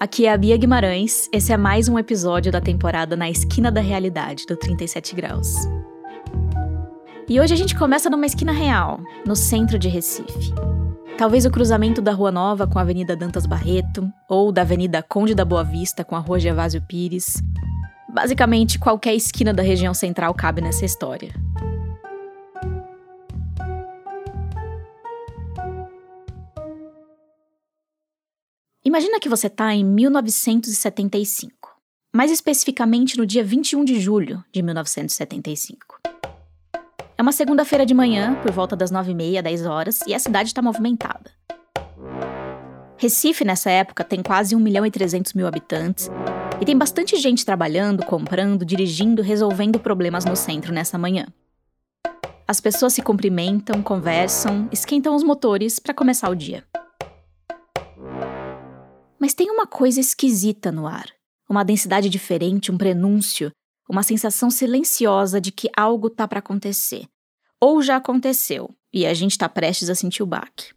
Aqui é a Bia Guimarães, esse é mais um episódio da temporada Na Esquina da Realidade, do 37 Graus. E hoje a gente começa numa esquina real, no centro de Recife. Talvez o cruzamento da Rua Nova com a Avenida Dantas Barreto, ou da Avenida Conde da Boa Vista com a Rua Gervásio Pires. Basicamente, qualquer esquina da região central cabe nessa história. Imagina que você está em 1975, mais especificamente no dia 21 de julho de 1975. É uma segunda-feira de manhã, por volta das 9h30, 10 horas, e a cidade está movimentada. Recife, nessa época, tem quase 1 milhão e 300 mil habitantes, e tem bastante gente trabalhando, comprando, dirigindo, resolvendo problemas no centro nessa manhã. As pessoas se cumprimentam, conversam, esquentam os motores para começar o dia. Mas tem uma coisa esquisita no ar. Uma densidade diferente, um prenúncio, uma sensação silenciosa de que algo tá para acontecer. Ou já aconteceu, e a gente tá prestes a sentir o baque.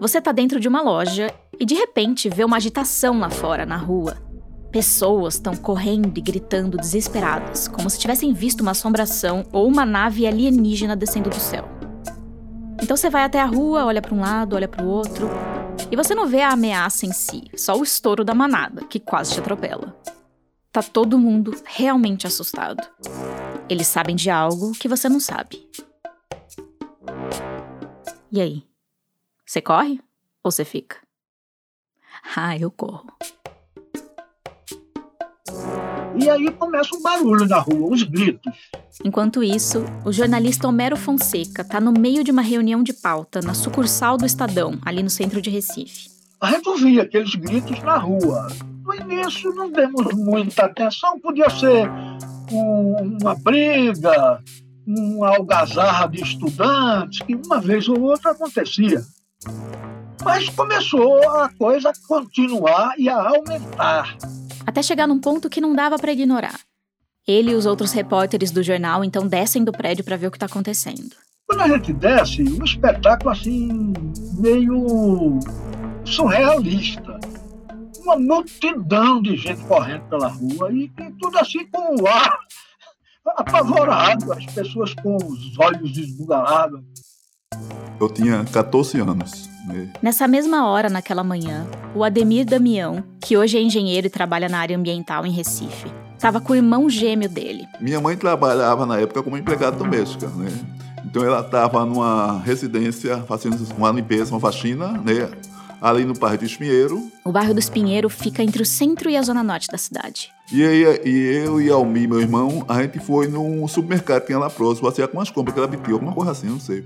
Você tá dentro de uma loja e de repente vê uma agitação lá fora, na rua. Pessoas estão correndo e gritando desesperadas, como se tivessem visto uma assombração ou uma nave alienígena descendo do céu. Então você vai até a rua, olha para um lado, olha para o outro, e você não vê a ameaça em si, só o estouro da manada, que quase te atropela. Tá todo mundo realmente assustado. Eles sabem de algo que você não sabe. E aí? Você corre ou você fica? Ah, eu corro. E aí começa um barulho na rua, os gritos. Enquanto isso, o jornalista Homero Fonseca está no meio de uma reunião de pauta na sucursal do Estadão, ali no centro de Recife. A gente ouvia aqueles gritos na rua. No início não demos muita atenção, podia ser um, uma briga, uma algazarra de estudantes, que uma vez ou outra acontecia. Mas começou a coisa a continuar e a aumentar até chegar num ponto que não dava para ignorar. Ele e os outros repórteres do jornal então descem do prédio para ver o que está acontecendo. Quando a gente desce, um espetáculo assim, meio surrealista. Uma multidão de gente correndo pela rua e, e tudo assim com o ar apavorado, as pessoas com os olhos esbugalados. Eu tinha 14 anos. Né? Nessa mesma hora, naquela manhã, o Ademir Damião, que hoje é engenheiro e trabalha na área ambiental em Recife, estava com o irmão gêmeo dele. Minha mãe trabalhava na época como empregada doméstica, né? Então ela estava numa residência fazendo uma limpeza, uma faxina, né? Ali no bairro do Espinheiro. O bairro do Espinheiro fica entre o centro e a zona norte da cidade. E, aí, e eu e Almi, meu irmão, a gente foi num supermercado que tinha lá próximo, assim, com umas compras que ela pediu, alguma coisa assim, não sei.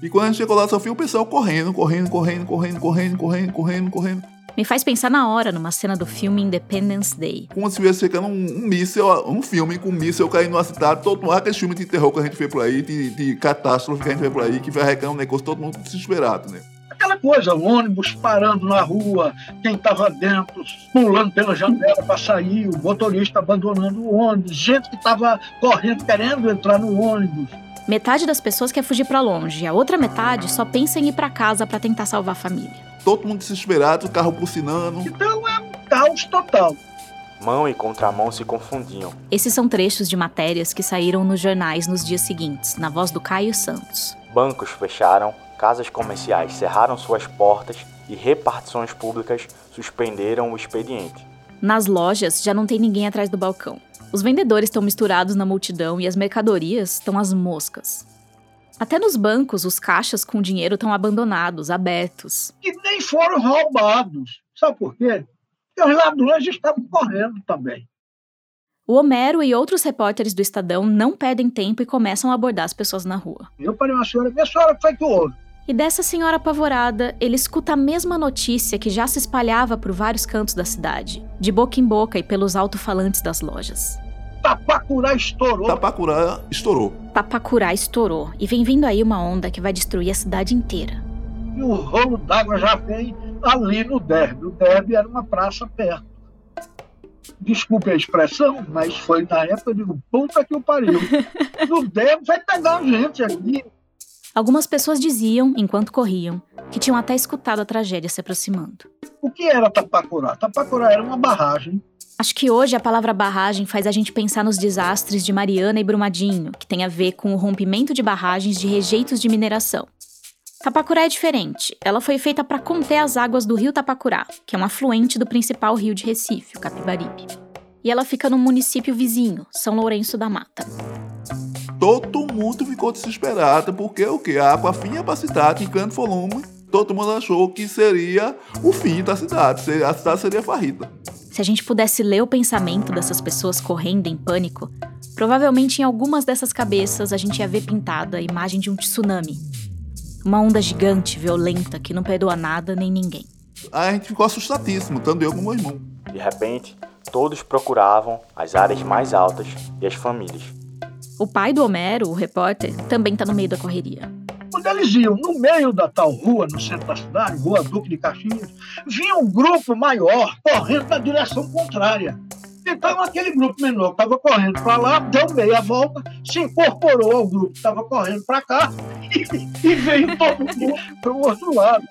E quando a gente chegou lá, só viu o pessoal correndo, correndo, correndo, correndo, correndo, correndo, correndo, correndo. Me faz pensar na hora numa cena do filme Independence Day. Como se estivesse chegando um, um míssel, um filme com um míssel caindo na cidade, todo aquele filme de terror que a gente fez por aí, de, de catástrofe que a gente fez por aí, que vai arrecadar um negócio, todo mundo desesperado, né? Aquela coisa, o ônibus parando na rua, quem estava dentro pulando pela janela para sair, o motorista abandonando o ônibus, gente que estava correndo, querendo entrar no ônibus. Metade das pessoas quer fugir para longe, a outra metade só pensa em ir para casa para tentar salvar a família. Todo mundo desesperado, o carro bucinando. Então é um caos total. Mão e contramão se confundiam. Esses são trechos de matérias que saíram nos jornais nos dias seguintes, na voz do Caio Santos. Bancos fecharam, casas comerciais cerraram suas portas e repartições públicas suspenderam o expediente. Nas lojas já não tem ninguém atrás do balcão. Os vendedores estão misturados na multidão e as mercadorias estão às moscas. Até nos bancos, os caixas com dinheiro estão abandonados, abertos. E nem foram roubados. Sabe por quê? Porque os ladrões estavam correndo também. O Homero e outros repórteres do Estadão não perdem tempo e começam a abordar as pessoas na rua. Eu parei uma senhora, minha senhora, o que foi que houve? E dessa senhora apavorada, ele escuta a mesma notícia que já se espalhava por vários cantos da cidade, de boca em boca e pelos alto-falantes das lojas. Tapacurá estourou. Tapacurá estourou. Tapacurá estourou. E vem vindo aí uma onda que vai destruir a cidade inteira. E o rolo d'água já vem ali no derby. O derby era uma praça perto. Desculpe a expressão, mas foi na época, eu digo, puta que o pariu. No derby vai pegar gente aqui. Algumas pessoas diziam, enquanto corriam, que tinham até escutado a tragédia se aproximando. O que era Tapacurá? Tapacurá era uma barragem. Acho que hoje a palavra barragem faz a gente pensar nos desastres de Mariana e Brumadinho, que tem a ver com o rompimento de barragens de rejeitos de mineração. Tapacurá é diferente. Ela foi feita para conter as águas do rio Tapacurá, que é um afluente do principal rio de Recife, o Capibaribe. E ela fica no município vizinho, São Lourenço da Mata. Todo mundo ficou desesperado porque o que? A água vinha para a cidade em grande volume. Todo mundo achou que seria o fim da cidade, a cidade seria farrida. Se a gente pudesse ler o pensamento dessas pessoas correndo em pânico, provavelmente em algumas dessas cabeças a gente ia ver pintada a imagem de um tsunami. Uma onda gigante, violenta, que não perdoa nada nem ninguém. A gente ficou assustadíssimo, tanto eu como meu irmão. De repente, todos procuravam as áreas mais altas e as famílias. O pai do Homero, o repórter, também está no meio da correria. Quando eles iam no meio da tal rua, no centro da cidade, Rua Duque de Caxias, vinha um grupo maior correndo na direção contrária. Então, aquele grupo menor que estava correndo para lá, deu meia volta, se incorporou ao grupo que estava correndo para cá e, e veio todo mundo para o outro lado.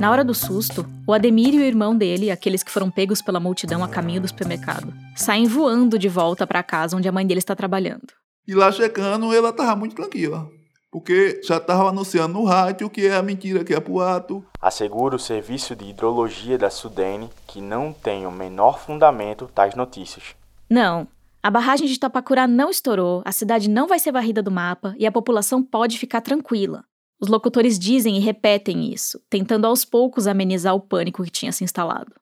Na hora do susto, o Ademir e o irmão dele, aqueles que foram pegos pela multidão a caminho do supermercado, saem voando de volta para casa onde a mãe deles está trabalhando. E lá chegando, ela tava muito tranquila. Porque já estava anunciando no rádio que é a mentira, que é boato. Assegura o serviço de hidrologia da Sudene que não tem o menor fundamento tais notícias. Não, a barragem de Tapacurá não estourou, a cidade não vai ser varrida do mapa e a população pode ficar tranquila. Os locutores dizem e repetem isso, tentando aos poucos amenizar o pânico que tinha se instalado.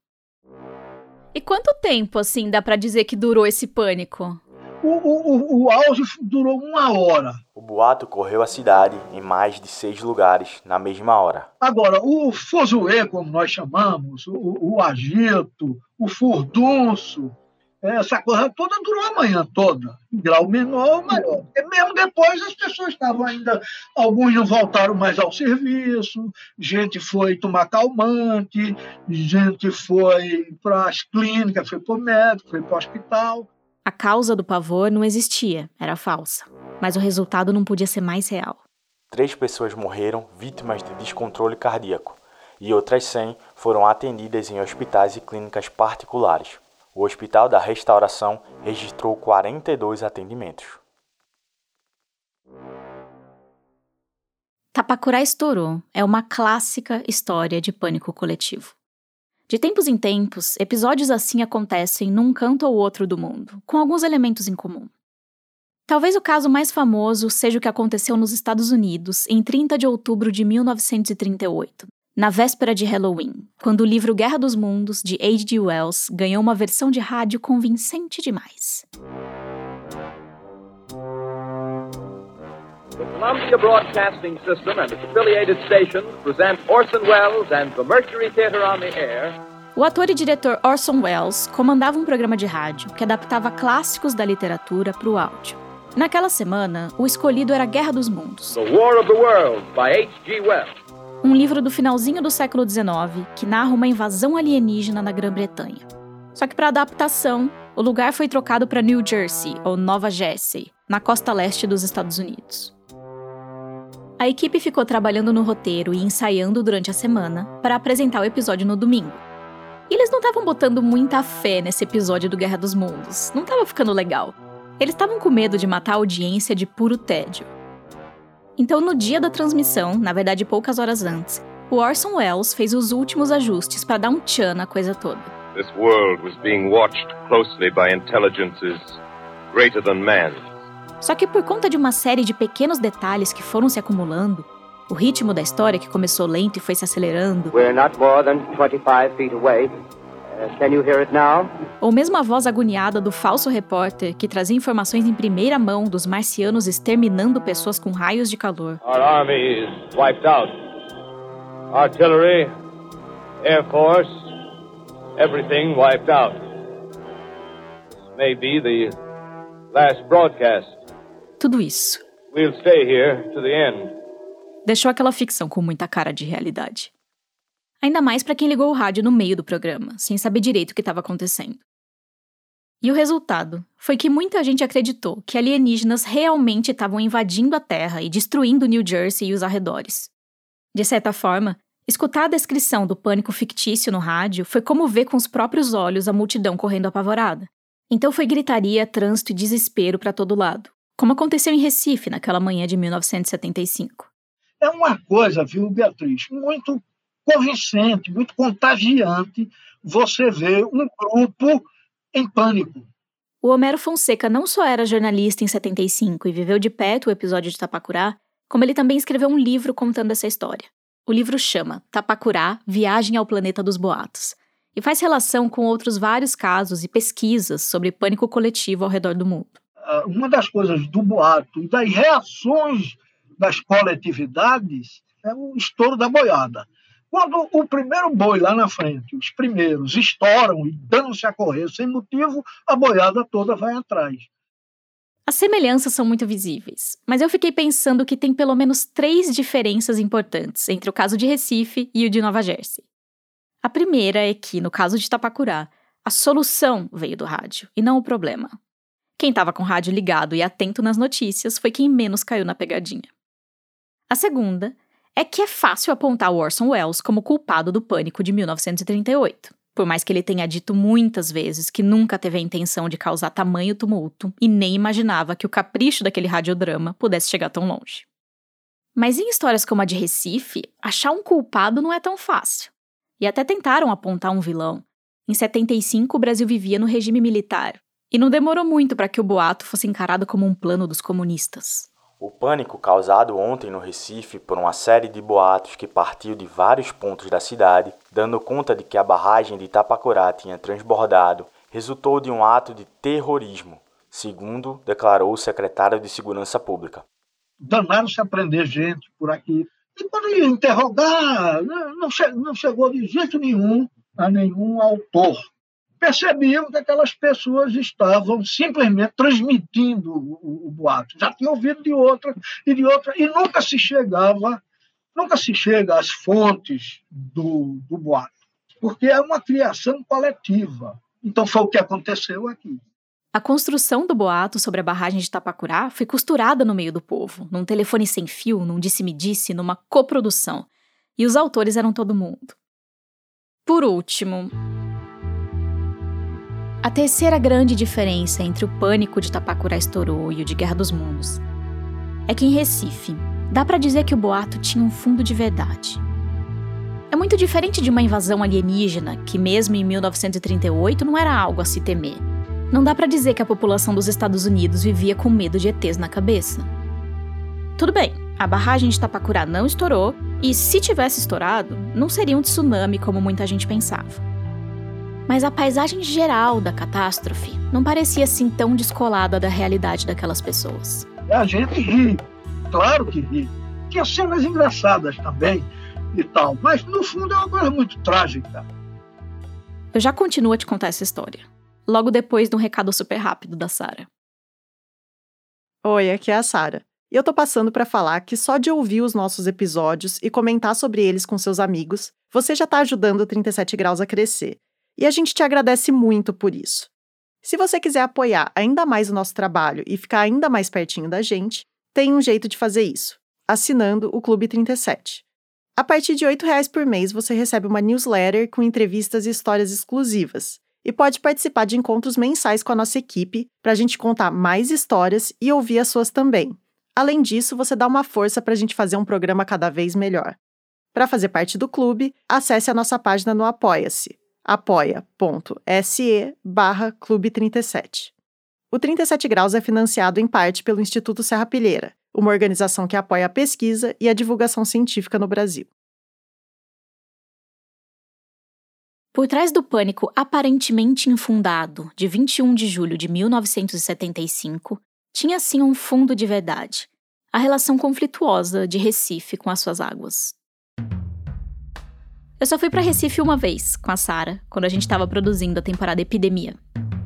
E quanto tempo, assim, dá para dizer que durou esse pânico? O, o, o auge durou uma hora. O boato correu a cidade em mais de seis lugares na mesma hora. Agora, o fozuê, como nós chamamos, o, o agito, o furdunço, essa coisa toda durou a manhã toda, em grau menor ou maior. E mesmo depois as pessoas estavam ainda, alguns não voltaram mais ao serviço, gente foi tomar calmante, gente foi para as clínicas, foi para o médico, foi para o hospital. A causa do pavor não existia, era falsa. Mas o resultado não podia ser mais real. Três pessoas morreram vítimas de descontrole cardíaco e outras 100 foram atendidas em hospitais e clínicas particulares. O Hospital da Restauração registrou 42 atendimentos. Tapacurá estourou é uma clássica história de pânico coletivo. De tempos em tempos, episódios assim acontecem num canto ou outro do mundo, com alguns elementos em comum. Talvez o caso mais famoso seja o que aconteceu nos Estados Unidos em 30 de outubro de 1938, na véspera de Halloween, quando o livro Guerra dos Mundos, de H.G. Wells, ganhou uma versão de rádio convincente demais. The Columbia Broadcasting System and its affiliated stations present Orson Welles and the Mercury Theater on the Air. O ator e diretor Orson Welles comandava um programa de rádio que adaptava clássicos da literatura para o áudio. Naquela semana, o escolhido era Guerra dos Mundos. The War of the Worlds by H.G. Wells. Um livro do finalzinho do século XIX que narra uma invasão alienígena na Grã-Bretanha. Só que para adaptação, o lugar foi trocado para New Jersey, ou Nova Jersey, na costa leste dos Estados Unidos. A equipe ficou trabalhando no roteiro e ensaiando durante a semana para apresentar o episódio no domingo. E eles não estavam botando muita fé nesse episódio do Guerra dos Mundos, não estava ficando legal. Eles estavam com medo de matar a audiência de puro tédio. Então, no dia da transmissão, na verdade poucas horas antes, o Orson Welles fez os últimos ajustes para dar um tchan na coisa toda. This world was being watched closely by intelligences greater than man. Só que por conta de uma série de pequenos detalhes que foram se acumulando, o ritmo da história que começou lento e foi se acelerando. Ou mesmo a voz agoniada do falso repórter que trazia informações em primeira mão dos marcianos exterminando pessoas com raios de calor. Our army is wiped out. Artillery, Air Force, everything wiped out. This may be the last broadcast tudo isso. Deixou aquela ficção com muita cara de realidade. Ainda mais para quem ligou o rádio no meio do programa, sem saber direito o que estava acontecendo. E o resultado foi que muita gente acreditou que alienígenas realmente estavam invadindo a Terra e destruindo New Jersey e os arredores. De certa forma, escutar a descrição do pânico fictício no rádio foi como ver com os próprios olhos a multidão correndo apavorada. Então foi gritaria, trânsito e desespero para todo lado, como aconteceu em Recife naquela manhã de 1975. É uma coisa, viu, Beatriz, muito convincente, muito contagiante você ver um grupo em pânico. O Homero Fonseca não só era jornalista em 75 e viveu de perto o episódio de Tapacurá, como ele também escreveu um livro contando essa história. O livro chama Tapacurá Viagem ao Planeta dos Boatos e faz relação com outros vários casos e pesquisas sobre pânico coletivo ao redor do mundo. Uma das coisas do boato e das reações das coletividades é o estouro da boiada. Quando o primeiro boi lá na frente, os primeiros, estouram e dão-se a correr sem motivo, a boiada toda vai atrás. As semelhanças são muito visíveis, mas eu fiquei pensando que tem pelo menos três diferenças importantes entre o caso de Recife e o de Nova Jersey. A primeira é que, no caso de Tapacurá, a solução veio do rádio e não o problema. Quem estava com o rádio ligado e atento nas notícias foi quem menos caiu na pegadinha. A segunda é que é fácil apontar Orson Welles como culpado do pânico de 1938. Por mais que ele tenha dito muitas vezes que nunca teve a intenção de causar tamanho tumulto e nem imaginava que o capricho daquele radiodrama pudesse chegar tão longe. Mas em histórias como a de Recife, achar um culpado não é tão fácil. E até tentaram apontar um vilão. Em 75, o Brasil vivia no regime militar, e não demorou muito para que o boato fosse encarado como um plano dos comunistas. O pânico causado ontem no Recife por uma série de boatos que partiu de vários pontos da cidade, dando conta de que a barragem de Itapacurá tinha transbordado, resultou de um ato de terrorismo, segundo declarou o secretário de Segurança Pública. Danaram-se a prender gente por aqui. E quando ia interrogar, não chegou de jeito nenhum a nenhum autor percebiam que aquelas pessoas estavam simplesmente transmitindo o, o, boato. Já tinham ouvido de outra e de outra, e nunca se chegava, nunca se chega às fontes do, do boato, porque é uma criação coletiva. Então foi o que aconteceu aqui. A construção do boato sobre a barragem de Tapacurá foi costurada no meio do povo, num telefone sem fio, num disse-me-disse, numa coprodução. E os autores eram todo mundo. Por último, a terceira grande diferença entre o pânico de Tapacurá estourou e o de Guerra dos Mundos é que em Recife, dá para dizer que o boato tinha um fundo de verdade. É muito diferente de uma invasão alienígena, que mesmo em 1938 não era algo a se temer. Não dá para dizer que a população dos Estados Unidos vivia com medo de ETs na cabeça. Tudo bem, a barragem de Tapacurá não estourou, e se tivesse estourado, não seria um tsunami como muita gente pensava mas a paisagem geral da catástrofe não parecia assim tão descolada da realidade daquelas pessoas. A gente ri, claro que ri. Tinha cenas engraçadas também e tal, mas no fundo é uma coisa muito trágica. Eu já continuo a te contar essa história, logo depois de um recado super rápido da Sara. Oi, aqui é a Sara. E eu tô passando para falar que só de ouvir os nossos episódios e comentar sobre eles com seus amigos, você já tá ajudando o 37 graus a crescer e a gente te agradece muito por isso. Se você quiser apoiar ainda mais o nosso trabalho e ficar ainda mais pertinho da gente, tem um jeito de fazer isso: assinando o Clube 37. A partir de R$ reais por mês, você recebe uma newsletter com entrevistas e histórias exclusivas. E pode participar de encontros mensais com a nossa equipe para a gente contar mais histórias e ouvir as suas também. Além disso, você dá uma força para a gente fazer um programa cada vez melhor. Para fazer parte do clube, acesse a nossa página no Apoia-se apoia.se barra Clube 37. O 37 Graus é financiado em parte pelo Instituto Serra Pilheira, uma organização que apoia a pesquisa e a divulgação científica no Brasil. Por trás do pânico aparentemente infundado de 21 de julho de 1975, tinha sim um fundo de verdade: a relação conflituosa de Recife com as suas águas. Eu só fui para Recife uma vez, com a Sara, quando a gente estava produzindo a temporada Epidemia.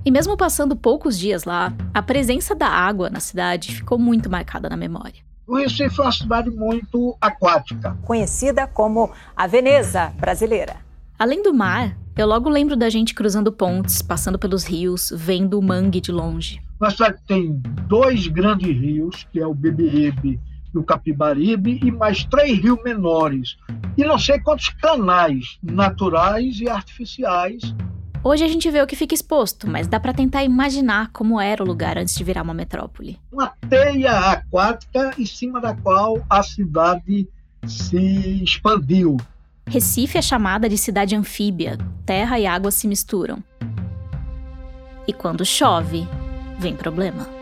E mesmo passando poucos dias lá, a presença da água na cidade ficou muito marcada na memória. O Recife é uma cidade muito aquática. Conhecida como a Veneza brasileira. Além do mar, Eu logo lembro da gente cruzando pontes, passando pelos rios, vendo o mangue de longe. A cidade tem dois grandes rios, que é o Beberibe e o Capibaribe, e mais três rios menores. E não sei quantos canais naturais e artificiais. Hoje a gente vê o que fica exposto, mas dá para tentar imaginar como era o lugar antes de virar uma metrópole. Uma teia aquática em cima da qual a cidade se expandiu. Recife é chamada de cidade anfíbia, terra e água se misturam. E quando chove, vem problema.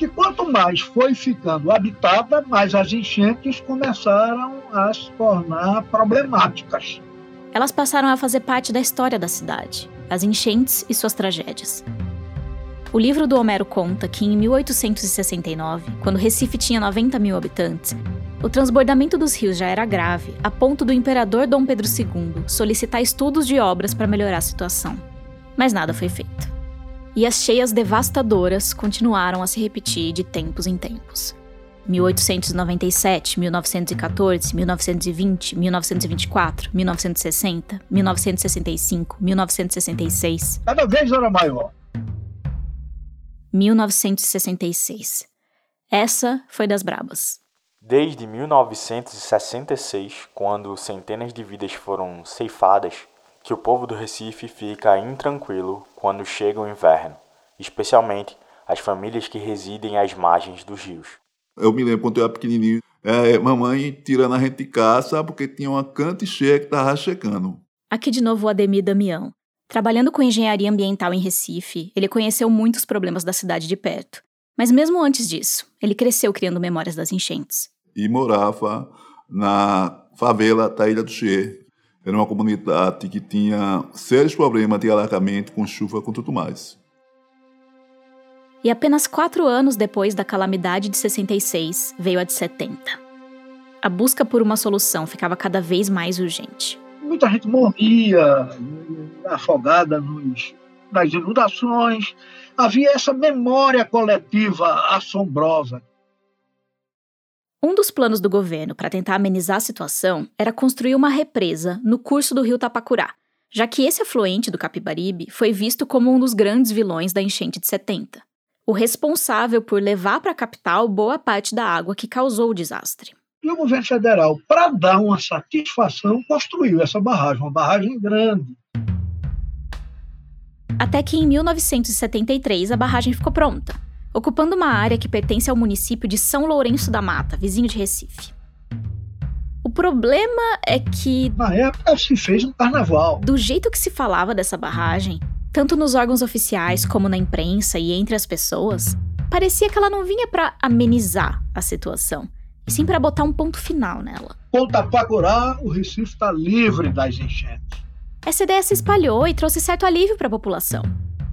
Que quanto mais foi ficando habitada, mais as enchentes começaram a se tornar problemáticas. Elas passaram a fazer parte da história da cidade, as enchentes e suas tragédias. O livro do Homero conta que em 1869, quando Recife tinha 90 mil habitantes, o transbordamento dos rios já era grave, a ponto do imperador Dom Pedro II solicitar estudos de obras para melhorar a situação. Mas nada foi feito. E as cheias devastadoras continuaram a se repetir de tempos em tempos. 1897, 1914, 1920, 1924, 1960, 1965, 1966. Cada vez era maior. 1966. Essa foi das brabas. Desde 1966, quando centenas de vidas foram ceifadas, que o povo do Recife fica intranquilo quando chega o inverno, especialmente as famílias que residem às margens dos rios. Eu me lembro quando eu era pequenininho, é, mamãe tirando a gente de casa porque tinha uma cante cheia que estava checando. Aqui de novo o Ademir Damião. Trabalhando com engenharia ambiental em Recife, ele conheceu muitos problemas da cidade de perto. Mas mesmo antes disso, ele cresceu criando memórias das enchentes. E morava na favela da Ilha do Che. Era uma comunidade que tinha sérios problemas de alagamento com chuva com tudo mais. E apenas quatro anos depois da calamidade de 66, veio a de 70. A busca por uma solução ficava cada vez mais urgente. Muita gente morria afogada nos, nas inundações. Havia essa memória coletiva assombrosa. Um dos planos do governo para tentar amenizar a situação era construir uma represa no curso do rio Tapacurá, já que esse afluente do Capibaribe foi visto como um dos grandes vilões da enchente de 70 o responsável por levar para a capital boa parte da água que causou o desastre. E o governo federal, para dar uma satisfação, construiu essa barragem, uma barragem grande. Até que em 1973 a barragem ficou pronta, ocupando uma área que pertence ao município de São Lourenço da Mata, vizinho de Recife. O problema é que. Na época se fez um carnaval. Do jeito que se falava dessa barragem, tanto nos órgãos oficiais como na imprensa e entre as pessoas, parecia que ela não vinha para amenizar a situação, e sim para botar um ponto final nela. Com Tapacurá, o Recife está livre das enchentes. Essa ideia se espalhou e trouxe certo alívio para a população,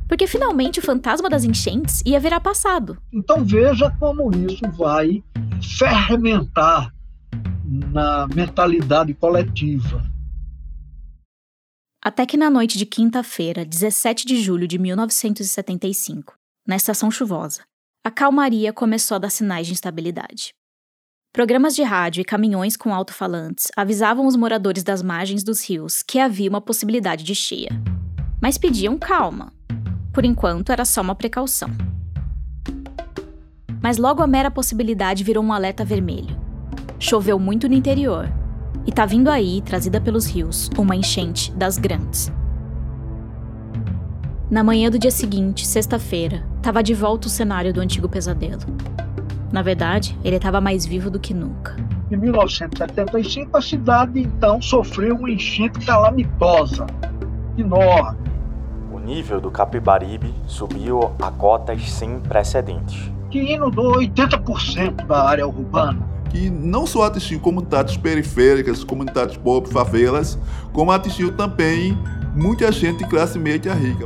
porque finalmente o fantasma das enchentes ia virar passado. Então veja como isso vai fermentar na mentalidade coletiva. Até que na noite de quinta-feira, 17 de julho de 1975, na estação chuvosa, a calmaria começou a dar sinais de instabilidade. Programas de rádio e caminhões com alto-falantes avisavam os moradores das margens dos rios que havia uma possibilidade de cheia. Mas pediam calma. Por enquanto, era só uma precaução. Mas logo a mera possibilidade virou um alerta vermelho. Choveu muito no interior e tá vindo aí, trazida pelos rios, uma enchente das grandes. Na manhã do dia seguinte, sexta-feira, estava de volta o cenário do antigo pesadelo. Na verdade, ele estava mais vivo do que nunca. Em 1975, a cidade então sofreu uma enchente calamitosa, enorme. O nível do Capibaribe subiu a cotas sem precedentes. Que inundou 80% da área urbana que não só atingiu comunidades periféricas, comunidades pobres, favelas, como atingiu também muita gente de classe média rica.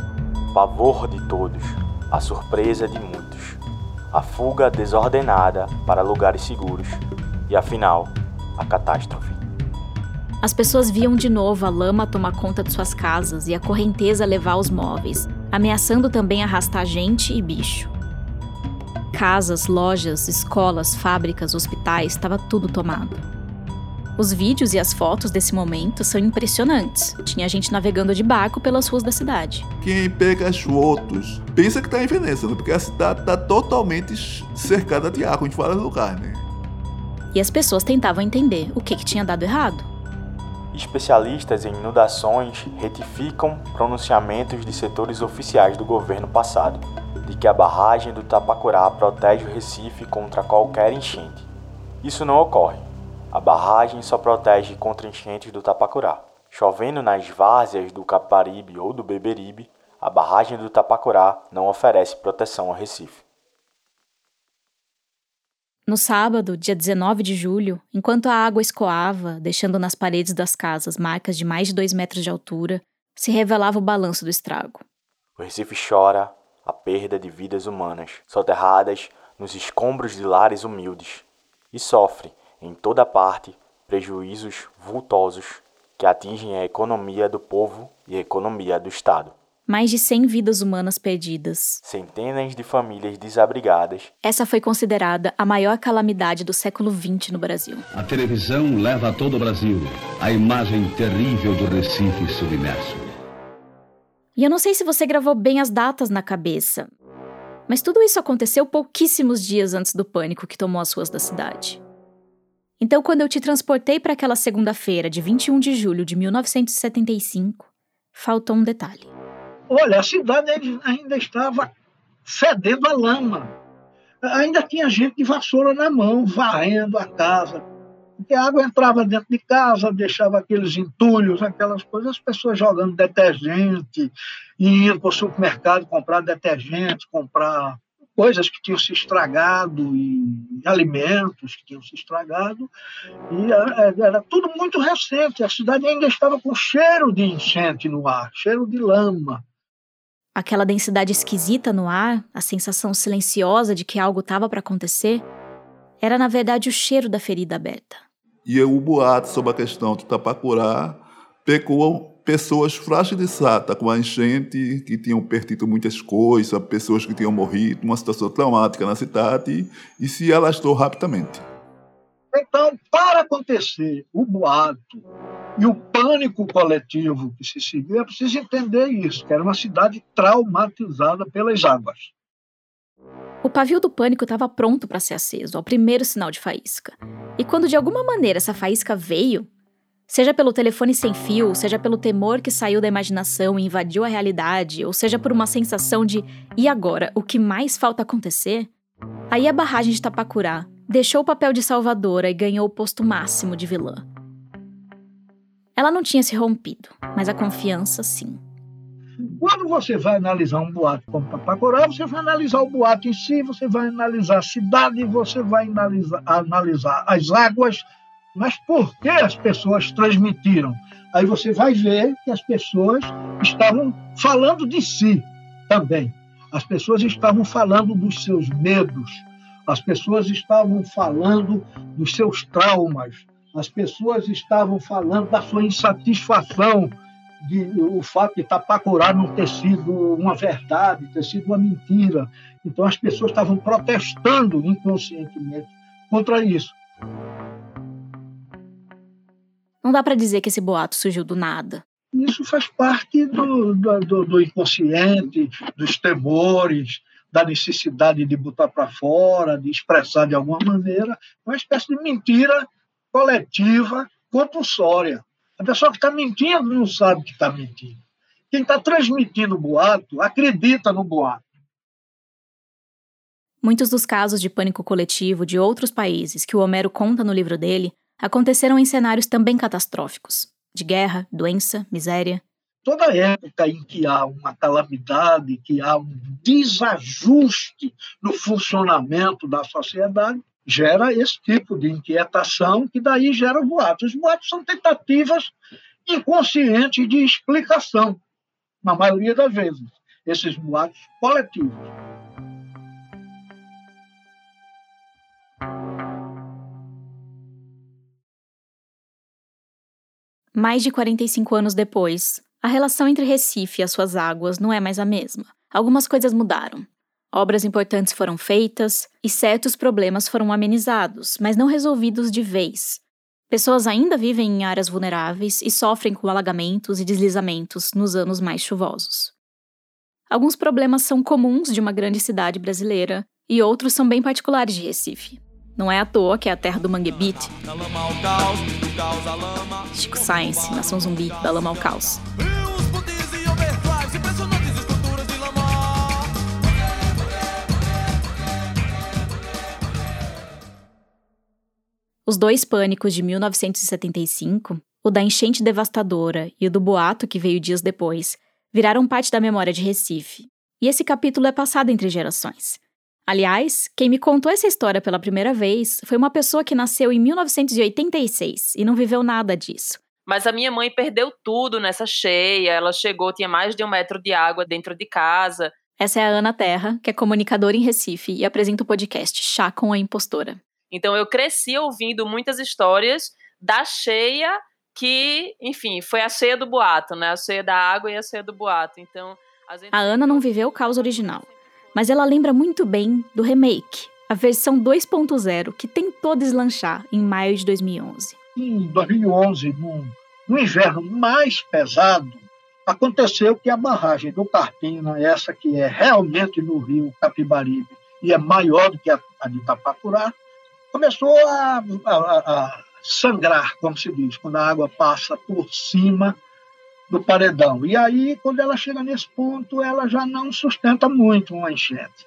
Pavor de todos, a surpresa de muitos, a fuga desordenada para lugares seguros e, afinal, a catástrofe. As pessoas viam de novo a lama tomar conta de suas casas e a correnteza levar os móveis, ameaçando também arrastar gente e bicho. Casas, lojas, escolas, fábricas, hospitais, estava tudo tomado. Os vídeos e as fotos desse momento são impressionantes. Tinha gente navegando de barco pelas ruas da cidade. Quem pega as fotos pensa que tá em Veneza, né? porque a cidade tá totalmente cercada de água em vários lugares, né? E as pessoas tentavam entender o que, que tinha dado errado. Especialistas em inundações retificam pronunciamentos de setores oficiais do governo passado de que a barragem do Tapacurá protege o Recife contra qualquer enchente. Isso não ocorre. A barragem só protege contra enchentes do Tapacurá. Chovendo nas várzeas do Caparibe ou do Beberibe, a barragem do Tapacurá não oferece proteção ao Recife. No sábado, dia 19 de julho, enquanto a água escoava, deixando nas paredes das casas marcas de mais de dois metros de altura, se revelava o balanço do estrago. O Recife chora a perda de vidas humanas, soterradas nos escombros de lares humildes, e sofre, em toda parte, prejuízos vultosos que atingem a economia do povo e a economia do Estado mais de 100 vidas humanas perdidas. Centenas de famílias desabrigadas. Essa foi considerada a maior calamidade do século XX no Brasil. A televisão leva a todo o Brasil a imagem terrível do Recife submerso. E eu não sei se você gravou bem as datas na cabeça, mas tudo isso aconteceu pouquíssimos dias antes do pânico que tomou as ruas da cidade. Então, quando eu te transportei para aquela segunda-feira de 21 de julho de 1975, faltou um detalhe. Olha, a cidade ainda estava fedendo a lama. Ainda tinha gente de vassoura na mão, varrendo a casa. Porque a água entrava dentro de casa, deixava aqueles entulhos, aquelas coisas, as pessoas jogando detergente, indo para o supermercado comprar detergente, comprar coisas que tinham se estragado e alimentos que tinham se estragado e era tudo muito recente a cidade ainda estava com cheiro de enchente no ar cheiro de lama Aquela densidade esquisita no ar, a sensação silenciosa de que algo estava para acontecer, era na verdade o cheiro da ferida aberta. E o boato sobre a questão do Tapacurá pegou pessoas fragilizadas com a enchente, que tinham perdido muitas coisas, pessoas que tinham morrido, uma situação traumática na cidade, e se alastrou rapidamente. Então, para acontecer o boato e o pânico coletivo que se seguiu, é preciso entender isso, que era uma cidade traumatizada pelas águas. O pavio do pânico estava pronto para ser aceso, ao primeiro sinal de faísca. E quando de alguma maneira essa faísca veio, seja pelo telefone sem fio, seja pelo temor que saiu da imaginação e invadiu a realidade, ou seja por uma sensação de e agora, o que mais falta acontecer? Aí a barragem de Tapacurá deixou o papel de salvadora e ganhou o posto máximo de vilã. Ela não tinha se rompido, mas a confiança sim. Quando você vai analisar um boato como Papacorá, você vai analisar o boato em si, você vai analisar a cidade, você vai analisar, analisar as águas, mas por que as pessoas transmitiram? Aí você vai ver que as pessoas estavam falando de si também. As pessoas estavam falando dos seus medos, as pessoas estavam falando dos seus traumas, as pessoas estavam falando da sua insatisfação de o fato de Tapacurá não ter sido uma verdade, ter sido uma mentira. Então as pessoas estavam protestando inconscientemente contra isso. Não dá para dizer que esse boato surgiu do nada. Isso faz parte do, do, do inconsciente, dos temores, da necessidade de botar para fora, de expressar de alguma maneira, uma espécie de mentira coletiva compulsória. A pessoa que está mentindo não sabe que está mentindo. Quem está transmitindo o boato acredita no boato. Muitos dos casos de pânico coletivo de outros países que o Homero conta no livro dele aconteceram em cenários também catastróficos de guerra, doença, miséria. Toda época em que há uma calamidade, que há um desajuste no funcionamento da sociedade, gera esse tipo de inquietação, que daí gera boatos. Os boatos são tentativas inconscientes de explicação, na maioria das vezes, esses boatos coletivos. Mais de 45 anos depois, a relação entre Recife e as suas águas não é mais a mesma. Algumas coisas mudaram. Obras importantes foram feitas e certos problemas foram amenizados, mas não resolvidos de vez. Pessoas ainda vivem em áreas vulneráveis e sofrem com alagamentos e deslizamentos nos anos mais chuvosos. Alguns problemas são comuns de uma grande cidade brasileira e outros são bem particulares de Recife. Não é à toa que é a terra do Mangue Beat. Chico Science, Nação Zumbi, da lama ao caos. Os dois pânicos de 1975, o da enchente devastadora e o do boato que veio dias depois, viraram parte da memória de Recife. E esse capítulo é passado entre gerações. Aliás, quem me contou essa história pela primeira vez foi uma pessoa que nasceu em 1986 e não viveu nada disso. Mas a minha mãe perdeu tudo nessa cheia. Ela chegou, tinha mais de um metro de água dentro de casa. Essa é a Ana Terra, que é comunicadora em Recife e apresenta o podcast Chá com a Impostora. Então eu cresci ouvindo muitas histórias da cheia que, enfim, foi a cheia do boato, né? A cheia da água e a cheia do boato. Então, a, gente... a Ana não viveu o caos original, mas ela lembra muito bem do remake, a versão 2.0 que tentou deslanchar em maio de 2011. Em 2011, no, no inverno mais pesado, aconteceu que a barragem do Carpina, essa que é realmente no rio Capibaribe e é maior do que a, a de Itapacurá, começou a, a, a, sangrar, como se diz, quando a água passa por cima do paredão. E aí, quando ela chega nesse ponto, ela já não sustenta muito uma enchente.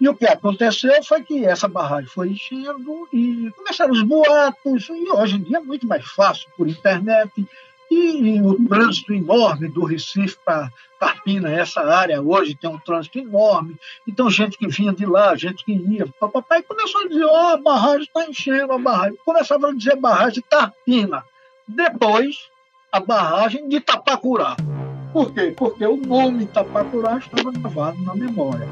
E o que aconteceu foi que essa barragem foi enchendo e começaram os boatos, e hoje em dia é muito mais fácil por internet e o trânsito enorme do Recife para Carpina, essa área hoje tem um trânsito enorme. Então, gente que vinha de lá, gente que ia. Papai começou a dizer: Ó, oh, a barragem está enchendo a barragem. Começava a dizer barragem Carpina. Depois, a barragem de Tapacurá. Por quê? Porque o nome Tapacurá estava gravado na memória.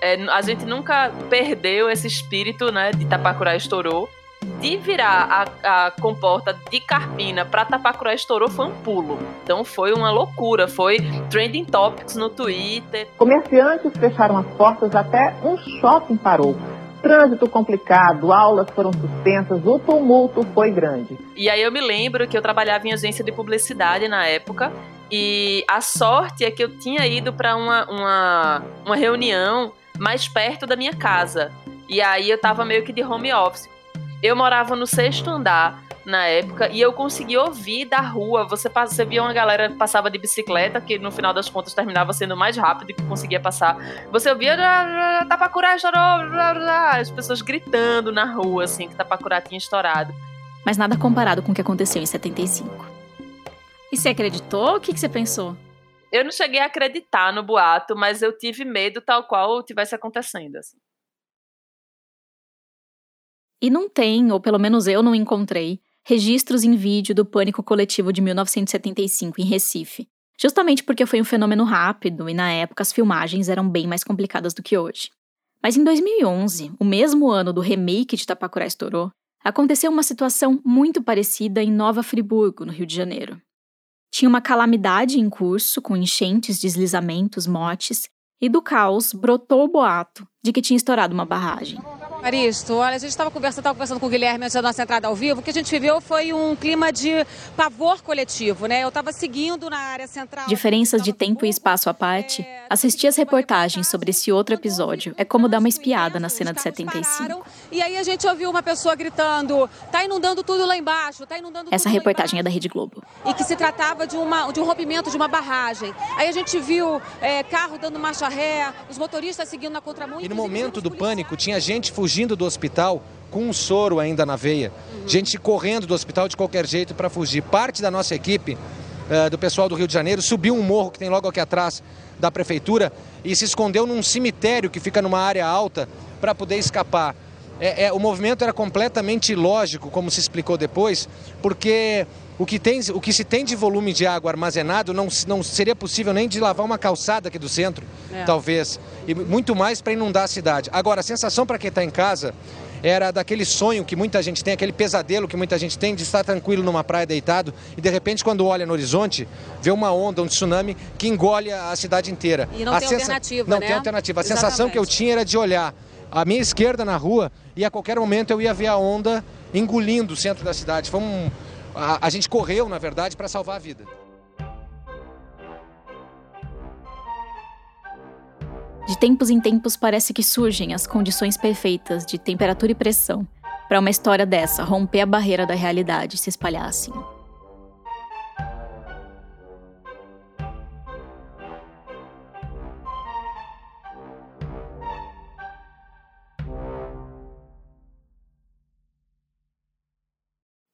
É, a gente nunca perdeu esse espírito, né, de Tapacurá estourou de virar a, a comporta de Carpina para Tapacurá estourou foi um pulo. Então foi uma loucura, foi trending topics no Twitter. Comerciantes fecharam as portas até um shopping parou. Trânsito complicado, aulas foram suspensas, o tumulto foi grande. E aí eu me lembro que eu trabalhava em agência de publicidade na época e a sorte é que eu tinha ido para uma, uma, uma reunião mais perto da minha casa. E aí eu tava meio que de home office. Eu morava no sexto andar na época e eu consegui ouvir da rua. Você, você via uma galera que passava de bicicleta, que no final das contas terminava sendo mais rápido que conseguia passar. Você ouvia Tapacurá estourou, as pessoas gritando na rua, assim, que Tapacurá tinha estourado. Mas nada comparado com o que aconteceu em 75. E você acreditou? O que, que você pensou? Eu não cheguei a acreditar no boato, mas eu tive medo tal qual tivesse acontecendo. Assim. E não tem, ou pelo menos eu não encontrei, registros em vídeo do pânico coletivo de 1975 em Recife. Justamente porque foi um fenômeno rápido e na época as filmagens eram bem mais complicadas do que hoje. Mas em 2011, o mesmo ano do remake de Tapacurá estourou, aconteceu uma situação muito parecida em Nova Friburgo, no Rio de Janeiro. Tinha uma calamidade em curso, com enchentes, deslizamentos, mortes, e do caos brotou o boato de que tinha estourado uma barragem. Maristo, olha, a gente estava conversando, conversando com o Guilherme antes da nossa entrada ao vivo, o que a gente viveu foi um clima de pavor coletivo, né? Eu estava seguindo na área central. Diferenças de tempo e espaço à parte, é, assistir as reportagens sobre esse outro episódio é como dar uma espiada na cena de 75. E aí a gente ouviu uma pessoa gritando: tá inundando tudo lá embaixo, tá inundando Essa reportagem é da Rede Globo. E que se tratava de, uma, de um rompimento de uma barragem. Aí a gente viu é, carro dando marcha ré, os motoristas seguindo na contramão. E no momento do pânico, tinha gente fugindo do hospital com um soro ainda na veia. Uhum. Gente correndo do hospital de qualquer jeito para fugir. Parte da nossa equipe, uh, do pessoal do Rio de Janeiro, subiu um morro que tem logo aqui atrás da prefeitura e se escondeu num cemitério que fica numa área alta para poder escapar. É, é, o movimento era completamente ilógico, como se explicou depois, porque o que, tem, o que se tem de volume de água armazenado não, não seria possível nem de lavar uma calçada aqui do centro, é. talvez. E muito mais para inundar a cidade. Agora, a sensação para quem está em casa era daquele sonho que muita gente tem, aquele pesadelo que muita gente tem de estar tranquilo numa praia deitado e de repente quando olha no horizonte, vê uma onda, um tsunami que engole a cidade inteira. E não a tem sensa... alternativa, Não né? tem alternativa. A Exatamente. sensação que eu tinha era de olhar à minha esquerda na rua e a qualquer momento eu ia ver a onda engolindo o centro da cidade. Foi um, a, a gente correu, na verdade, para salvar a vida. De tempos em tempos parece que surgem as condições perfeitas de temperatura e pressão para uma história dessa romper a barreira da realidade e se espalhar assim.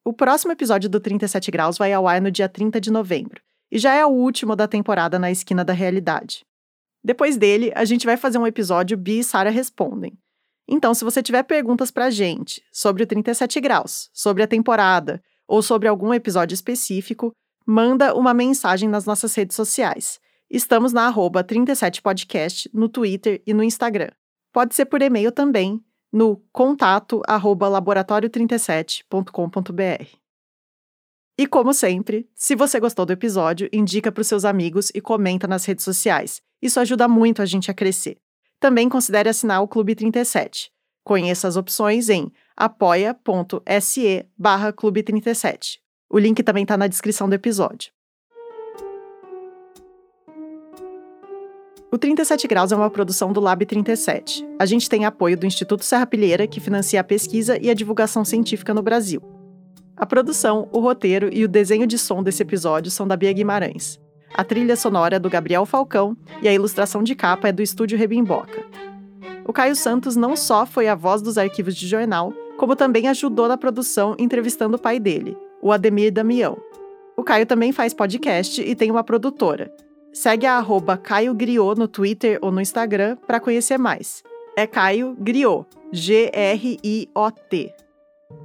O próximo episódio do 37 Graus vai ao ar no dia 30 de novembro, e já é o último da temporada na Esquina da Realidade. Depois dele, a gente vai fazer um episódio Bi e Sara Respondem. Então, se você tiver perguntas pra gente sobre o 37 Graus, sobre a temporada ou sobre algum episódio específico, manda uma mensagem nas nossas redes sociais. Estamos na arroba 37podcast no Twitter e no Instagram. Pode ser por e-mail também, no contato arroba laboratório37.com.br. E como sempre, se você gostou do episódio, indica para os seus amigos e comenta nas redes sociais. Isso ajuda muito a gente a crescer. Também considere assinar o Clube 37. Conheça as opções em apoia.se barra Clube 37. O link também está na descrição do episódio. O 37 Graus é uma produção do Lab 37. A gente tem apoio do Instituto Serra Pilheira, que financia a pesquisa e a divulgação científica no Brasil. A produção, o roteiro e o desenho de som desse episódio são da Bia Guimarães. A trilha sonora é do Gabriel Falcão e a ilustração de capa é do Estúdio Rebimboca. O Caio Santos não só foi a voz dos arquivos de jornal, como também ajudou na produção entrevistando o pai dele, o Ademir Damião. O Caio também faz podcast e tem uma produtora, Segue a arroba Caio Griot no Twitter ou no Instagram para conhecer mais. É Caio Griot, G-R-I-O-T.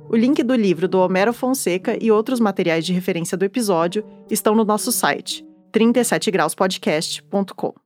O link do livro do Homero Fonseca e outros materiais de referência do episódio estão no nosso site, 37grauspodcast.com.